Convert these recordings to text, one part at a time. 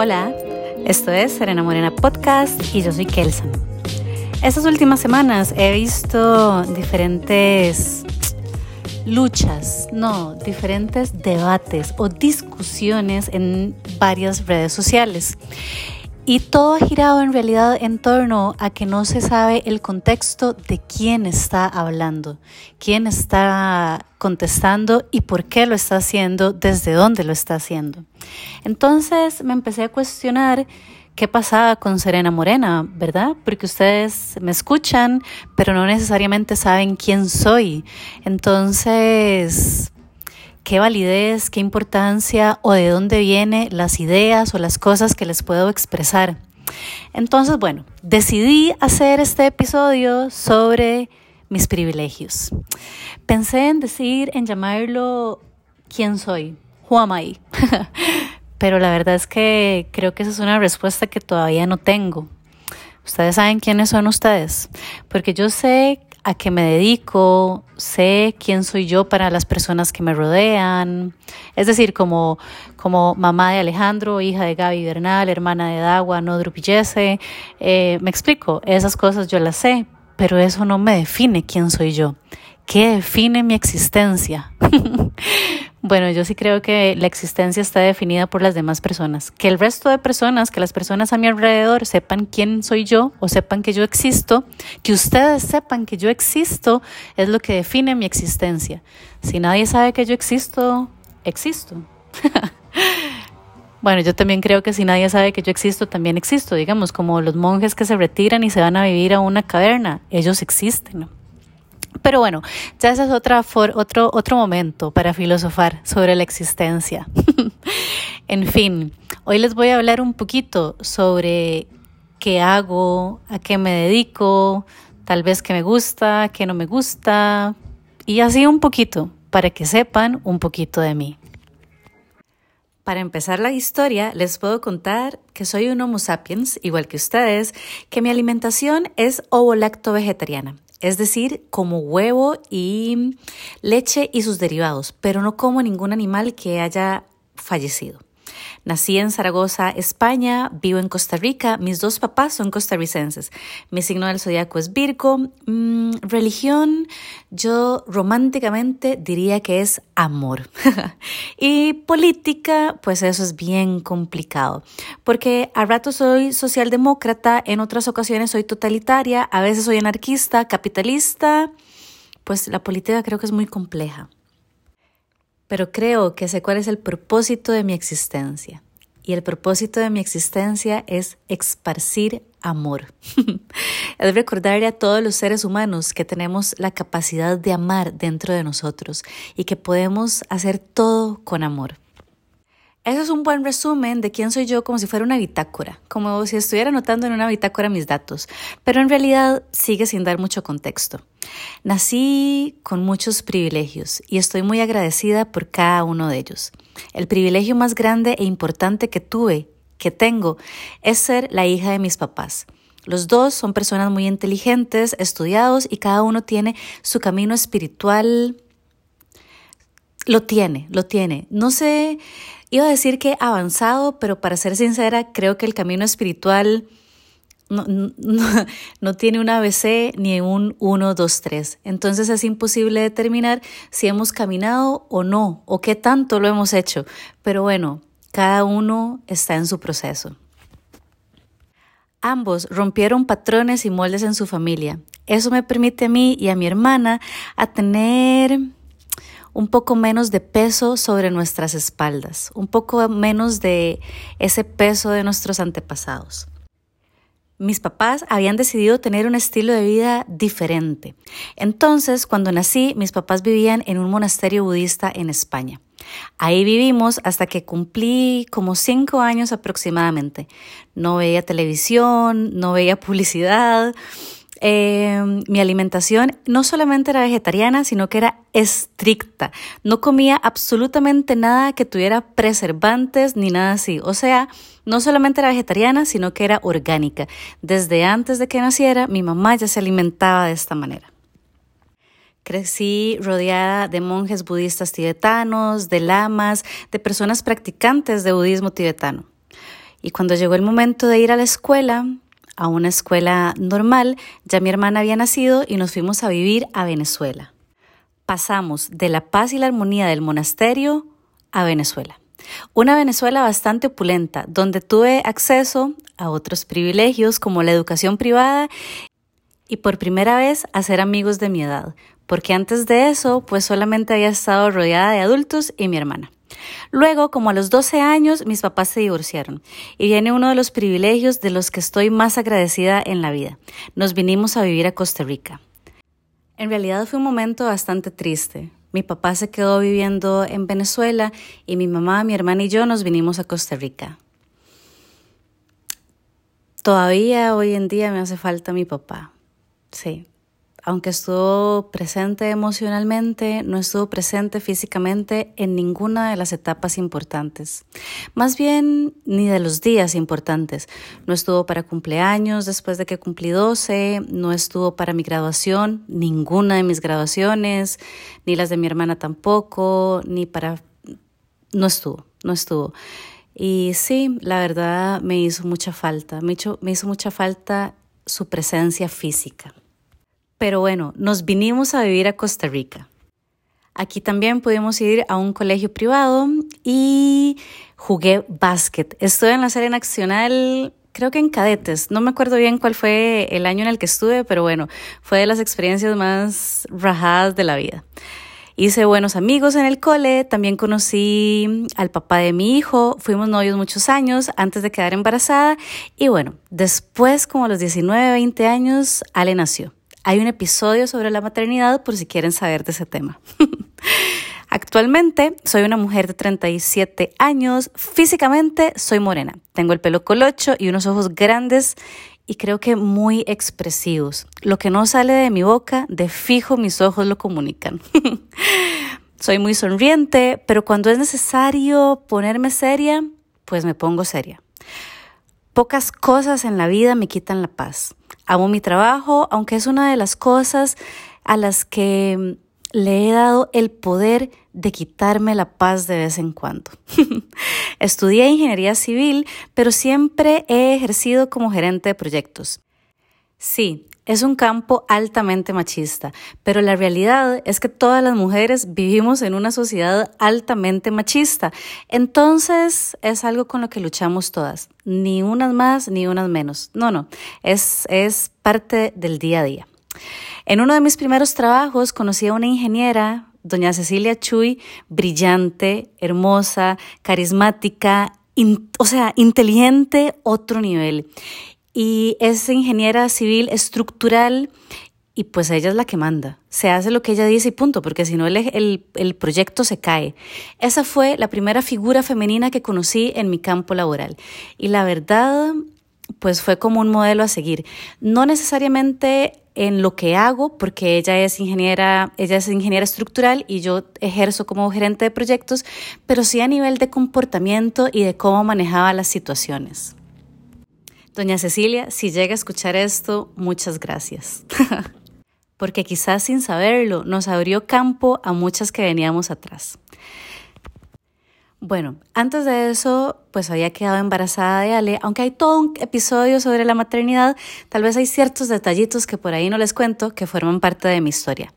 Hola, esto es Serena Morena Podcast y yo soy Kelsan. Estas últimas semanas he visto diferentes luchas, no, diferentes debates o discusiones en varias redes sociales. Y todo ha girado en realidad en torno a que no se sabe el contexto de quién está hablando, quién está contestando y por qué lo está haciendo, desde dónde lo está haciendo. Entonces me empecé a cuestionar qué pasaba con Serena Morena, ¿verdad? Porque ustedes me escuchan, pero no necesariamente saben quién soy. Entonces, qué validez, qué importancia o de dónde vienen las ideas o las cosas que les puedo expresar. Entonces, bueno, decidí hacer este episodio sobre mis privilegios. Pensé en decir, en llamarlo ¿Quién soy? Who? Pero la verdad es que creo que esa es una respuesta que todavía no tengo. Ustedes saben quiénes son ustedes, porque yo sé a qué me dedico, sé quién soy yo para las personas que me rodean. Es decir, como, como mamá de Alejandro, hija de Gaby Bernal, hermana de Dagua, Nodru Pillese. Eh, me explico, esas cosas yo las sé, pero eso no me define quién soy yo. ¿Qué define mi existencia? Bueno, yo sí creo que la existencia está definida por las demás personas. Que el resto de personas, que las personas a mi alrededor sepan quién soy yo o sepan que yo existo, que ustedes sepan que yo existo, es lo que define mi existencia. Si nadie sabe que yo existo, existo. bueno, yo también creo que si nadie sabe que yo existo, también existo. Digamos, como los monjes que se retiran y se van a vivir a una caverna, ellos existen. Pero bueno, ya ese es otra otro, otro momento para filosofar sobre la existencia. en fin, hoy les voy a hablar un poquito sobre qué hago, a qué me dedico, tal vez qué me gusta, qué no me gusta, y así un poquito, para que sepan un poquito de mí. Para empezar la historia, les puedo contar que soy un Homo sapiens, igual que ustedes, que mi alimentación es ovo-lacto vegetariana es decir, como huevo y leche y sus derivados, pero no como ningún animal que haya fallecido. Nací en Zaragoza, España, vivo en Costa Rica, mis dos papás son costarricenses. Mi signo del zodiaco es Virgo. Mm, religión, yo románticamente diría que es amor. y política, pues eso es bien complicado, porque a rato soy socialdemócrata, en otras ocasiones soy totalitaria, a veces soy anarquista, capitalista. Pues la política creo que es muy compleja pero creo que sé cuál es el propósito de mi existencia. Y el propósito de mi existencia es esparcir amor. es recordarle a todos los seres humanos que tenemos la capacidad de amar dentro de nosotros y que podemos hacer todo con amor. Eso es un buen resumen de quién soy yo como si fuera una bitácora, como si estuviera anotando en una bitácora mis datos, pero en realidad sigue sin dar mucho contexto. Nací con muchos privilegios y estoy muy agradecida por cada uno de ellos. El privilegio más grande e importante que tuve, que tengo, es ser la hija de mis papás. Los dos son personas muy inteligentes, estudiados y cada uno tiene su camino espiritual. Lo tiene, lo tiene. No sé Iba a decir que avanzado, pero para ser sincera, creo que el camino espiritual no, no, tiene un ABC ni un 1, 2, 3. Entonces es imposible determinar si hemos caminado o no, o qué tanto lo hemos hecho. Pero bueno, cada uno está en su proceso. Ambos rompieron patrones y moldes en su familia. Eso me permite a mí y a mi hermana a tener un poco menos de peso sobre nuestras espaldas, un poco menos de ese peso de nuestros antepasados. Mis papás habían decidido tener un estilo de vida diferente. Entonces, cuando nací, mis papás vivían en un monasterio budista en España. Ahí vivimos hasta que cumplí como cinco años aproximadamente. No veía televisión, no veía publicidad, Em, mi alimentación no solamente era vegetariana, sino que era estricta. No comía absolutamente nada que tuviera preservantes ni nada así. O sea, no solamente era vegetariana, sino que era orgánica. Desde antes de que naciera, mi mamá ya se alimentaba de esta manera. Crecí rodeada de monjes budistas tibetanos, de lamas, de personas practicantes de budismo tibetano. Y cuando llegó el momento de ir a la escuela, a una escuela normal, ya mi hermana había nacido y nos fuimos a vivir a Venezuela. Pasamos de la paz y la armonía del monasterio a Venezuela. Una Venezuela bastante opulenta, donde tuve acceso a otros privilegios como la educación privada y por primera vez a ser amigos de mi edad, porque antes de eso pues solamente había estado rodeada de adultos y mi hermana. Luego, como a los 12 años, mis papás se divorciaron y viene uno de los privilegios de los que estoy más agradecida en la vida. Nos vinimos a vivir a Costa Rica. En realidad fue un momento bastante triste. Mi papá se quedó viviendo en Venezuela y mi mamá, mi hermana y yo nos vinimos a Costa Rica. Todavía hoy en día me hace falta mi papá. Sí, aunque estuvo presente emocionalmente, no estuvo presente físicamente en ninguna de las etapas importantes. Más bien, ni de los días importantes. No estuvo para cumpleaños después de que cumplí 12, no estuvo para mi graduación, ninguna de mis graduaciones, ni las de mi hermana tampoco, ni para... No estuvo, no estuvo. Y sí, la verdad me hizo mucha falta, me hizo, me hizo mucha falta su presencia física. Pero bueno, nos vinimos a vivir a Costa Rica. Aquí también pudimos ir a un colegio privado y jugué básquet. Estuve en la serie nacional, creo que en cadetes. No me acuerdo bien cuál fue el año en el que estuve, pero bueno, fue de las experiencias más rajadas de la vida. Hice buenos amigos en el cole, también conocí al papá de mi hijo, fuimos novios muchos años antes de quedar embarazada y bueno, después como a los 19, 20 años, Ale nació. Hay un episodio sobre la maternidad por si quieren saber de ese tema. Actualmente soy una mujer de 37 años, físicamente soy morena, tengo el pelo colocho y unos ojos grandes y creo que muy expresivos. Lo que no sale de mi boca, de fijo mis ojos lo comunican. soy muy sonriente, pero cuando es necesario ponerme seria, pues me pongo seria. Pocas cosas en la vida me quitan la paz. Amo mi trabajo, aunque es una de las cosas a las que le he dado el poder de quitarme la paz de vez en cuando. Estudié ingeniería civil, pero siempre he ejercido como gerente de proyectos. Sí, es un campo altamente machista, pero la realidad es que todas las mujeres vivimos en una sociedad altamente machista. Entonces es algo con lo que luchamos todas, ni unas más ni unas menos. No, no, es, es parte del día a día. En uno de mis primeros trabajos conocí a una ingeniera, doña Cecilia Chuy, brillante, hermosa, carismática, o sea, inteligente, otro nivel y es ingeniera civil estructural y pues ella es la que manda. Se hace lo que ella dice y punto, porque si no el, el, proyecto se cae. Esa fue la primera figura femenina que conocí en mi campo laboral. Y la verdad, pues fue como un modelo a seguir. No necesariamente en lo que hago, porque ella es ingeniera, ella es ingeniera estructural y yo ejerzo como gerente de proyectos, pero sí a nivel de comportamiento y de cómo manejaba las situaciones. Doña Cecilia, si llega a escuchar esto, muchas gracias. Porque quizás sin saberlo nos abrió campo a muchas que veníamos atrás. Bueno, antes de eso, pues había quedado embarazada de Ale, aunque hay todo un episodio sobre la maternidad, tal vez hay ciertos detallitos que por ahí no les cuento que forman parte de mi historia.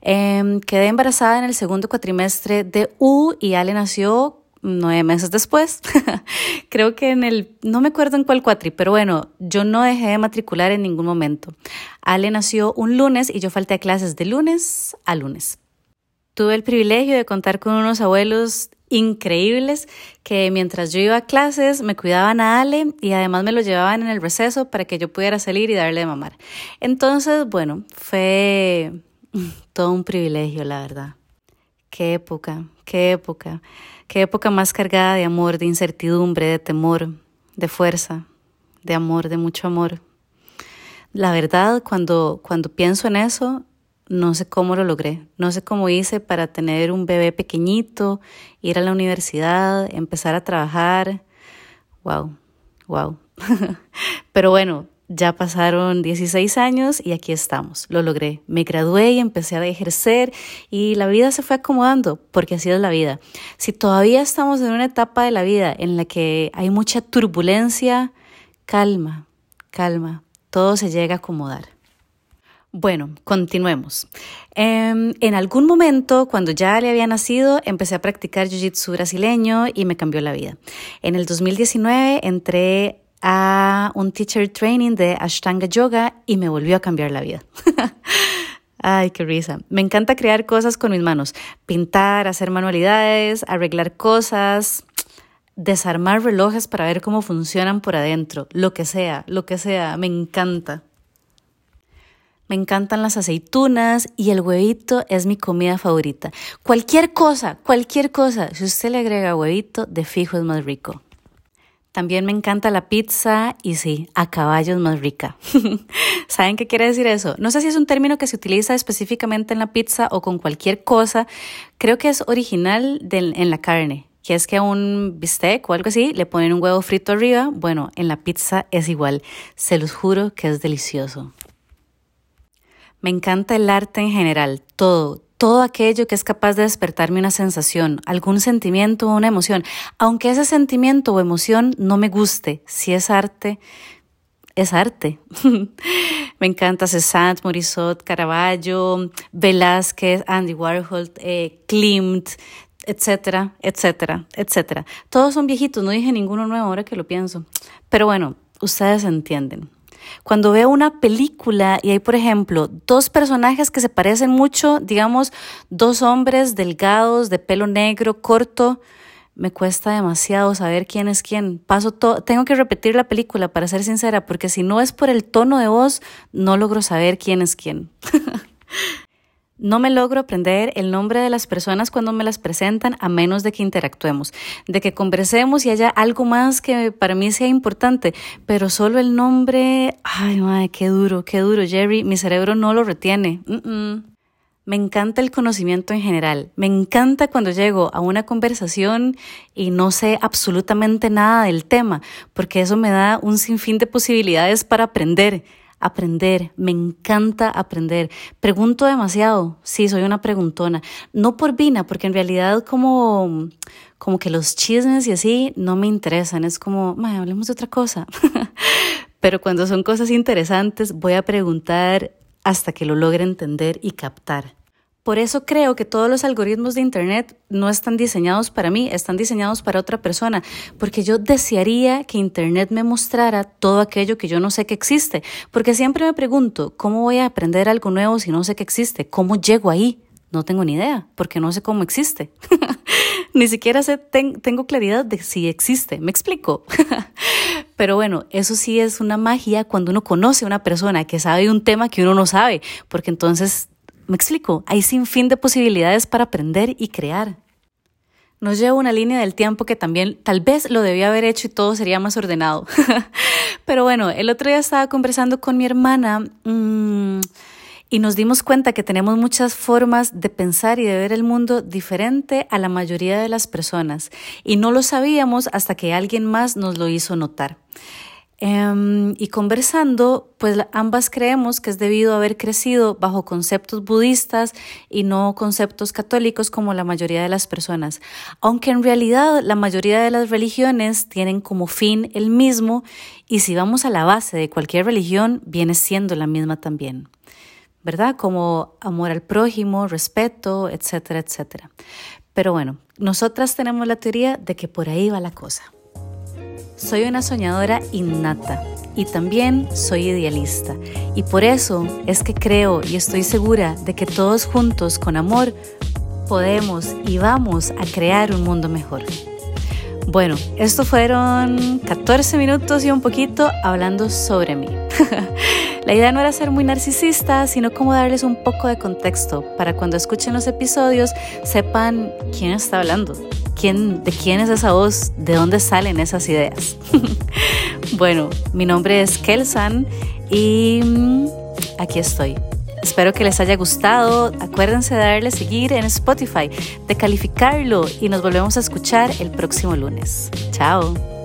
Em, quedé embarazada en el segundo cuatrimestre de U y Ale nació nueve meses después, creo que en el, no me acuerdo en cuál cuatri, pero bueno, yo no dejé de matricular en ningún momento. Ale nació un lunes y yo falté a clases de lunes a lunes. Tuve el privilegio de contar con unos abuelos increíbles que mientras yo iba a clases me cuidaban a Ale y además me lo llevaban en el receso para que yo pudiera salir y darle de mamar. Entonces, bueno, fue todo un privilegio, la verdad. Qué época, qué época. Qué época más cargada de amor, de incertidumbre, de temor, de fuerza, de amor, de mucho amor. La verdad, cuando, cuando pienso en eso, no sé cómo lo logré, no sé cómo hice para tener un bebé pequeñito, ir a la universidad, empezar a trabajar. Wow, wow. Pero bueno, ya pasaron 16 años y aquí estamos, lo logré. Me gradué y empecé a ejercer y la vida se fue acomodando, porque así es la vida. Si todavía estamos en una etapa de la vida en la que hay mucha turbulencia, calma, calma, todo se llega a acomodar. Bueno, continuemos. Em, en algún momento, cuando ya le había nacido, empecé a practicar Jiu-Jitsu brasileño y me cambió la vida. En el 2019 entré a un teacher training de Ashtanga Yoga y me volvió a cambiar la vida. Ay, qué risa. Me encanta crear cosas con mis manos, pintar, hacer manualidades, arreglar cosas, desarmar relojes para ver cómo funcionan por adentro, lo que sea, lo que sea, me encanta. Me encantan las aceitunas y el huevito es mi comida favorita. Cualquier cosa, cualquier cosa, si usted le agrega huevito, de fijo es más rico. También me encanta la pizza y sí, a caballo es más rica. ¿Saben qué quiere decir eso? No sé si es un término que se utiliza específicamente en la pizza o con cualquier cosa. Creo que es original en la carne, que es que a un bistec o algo así le ponen un huevo frito arriba. Bueno, en la pizza es igual. Se los juro que es delicioso. Me encanta el arte en general, todo, todo aquello que es capaz de despertarme una sensación, algún sentimiento o una emoción, aunque ese sentimiento o emoción no me guste, si es arte, es arte. me encanta Cézanne, Morisot, Caravaggio, Velázquez, Andy Warhol, eh, Klimt, etcétera, etcétera, etcétera. Todos son viejitos, no dije ninguno nuevo ahora que lo pienso. Pero bueno, ustedes entienden. Cuando veo una película y hay, por ejemplo, dos personajes que se parecen mucho, digamos, dos hombres delgados, de pelo negro, corto, me cuesta demasiado saber quién es quién. Paso todo, tengo que repetir la película para ser sincera, porque si no es por el tono de voz, no logro saber quién es quién. No me logro aprender el nombre de las personas cuando me las presentan a menos de que interactuemos, de que conversemos y haya algo más que para mí sea importante, pero solo el nombre, ay, madre, qué duro, qué duro, Jerry, mi cerebro no lo retiene. Me encanta el conocimiento en general. Me encanta cuando llego a una conversación y no sé absolutamente nada del tema, porque eso me da un sinfín de posibilidades para aprender aprender, me encanta aprender. Pregunto demasiado, sí, soy una preguntona. No por vina, porque en realidad como, como que los chismes y así no me interesan, es como, hablemos de otra cosa. Pero cuando son cosas interesantes, voy a preguntar hasta que lo logre entender y captar. Por eso creo que todos los algoritmos de Internet no están diseñados para mí, están diseñados para otra persona, porque yo desearía que Internet me mostrara todo aquello que yo no sé que existe, porque siempre me pregunto, ¿cómo voy a aprender algo nuevo si no sé que existe? ¿Cómo llego ahí? No tengo ni idea, porque no sé cómo existe. ni siquiera sé, tengo claridad de si existe, me explico. Pero bueno, eso sí es una magia cuando uno conoce a una persona que sabe un tema que uno no sabe, porque entonces me explico, hay sin fin de posibilidades para aprender y crear. Nos lleva una línea del tiempo que también tal vez lo debía haber hecho y todo sería más ordenado. Pero bueno, el otro día estaba conversando con mi hermana mm, y nos dimos cuenta que tenemos muchas formas de pensar y de ver el mundo diferente a la mayoría de las personas. Y no lo sabíamos hasta que alguien más nos lo hizo notar. Em, y conversando, pues ambas creemos que es debido a haber crecido bajo conceptos budistas y no conceptos católicos como la mayoría de las personas, aunque en realidad la mayoría de las religiones tienen como fin el mismo y si vamos a la base de cualquier religión viene siendo la misma también, ¿verdad? Como amor al prójimo, respeto, etcétera, etcétera. Pero bueno, nosotras tenemos la teoría de que por ahí va la cosa. Soy una soñadora innata y también soy idealista. Y por eso es que creo y estoy segura de que todos juntos, con amor, podemos y vamos a crear un mundo mejor. Bueno, esto fueron 14 minutos y un poquito hablando sobre mí. La idea no era ser muy narcisista, sino como darles un poco de contexto para cuando escuchen los episodios sepan quién está hablando quién, de quién es esa voz, de dónde salen esas ideas. bueno, mi nombre es Kelsan y mm, aquí estoy. Espero que les haya gustado. Acuérdense de darle seguir en Spotify, de calificarlo y nos volvemos a escuchar el próximo lunes. Chao.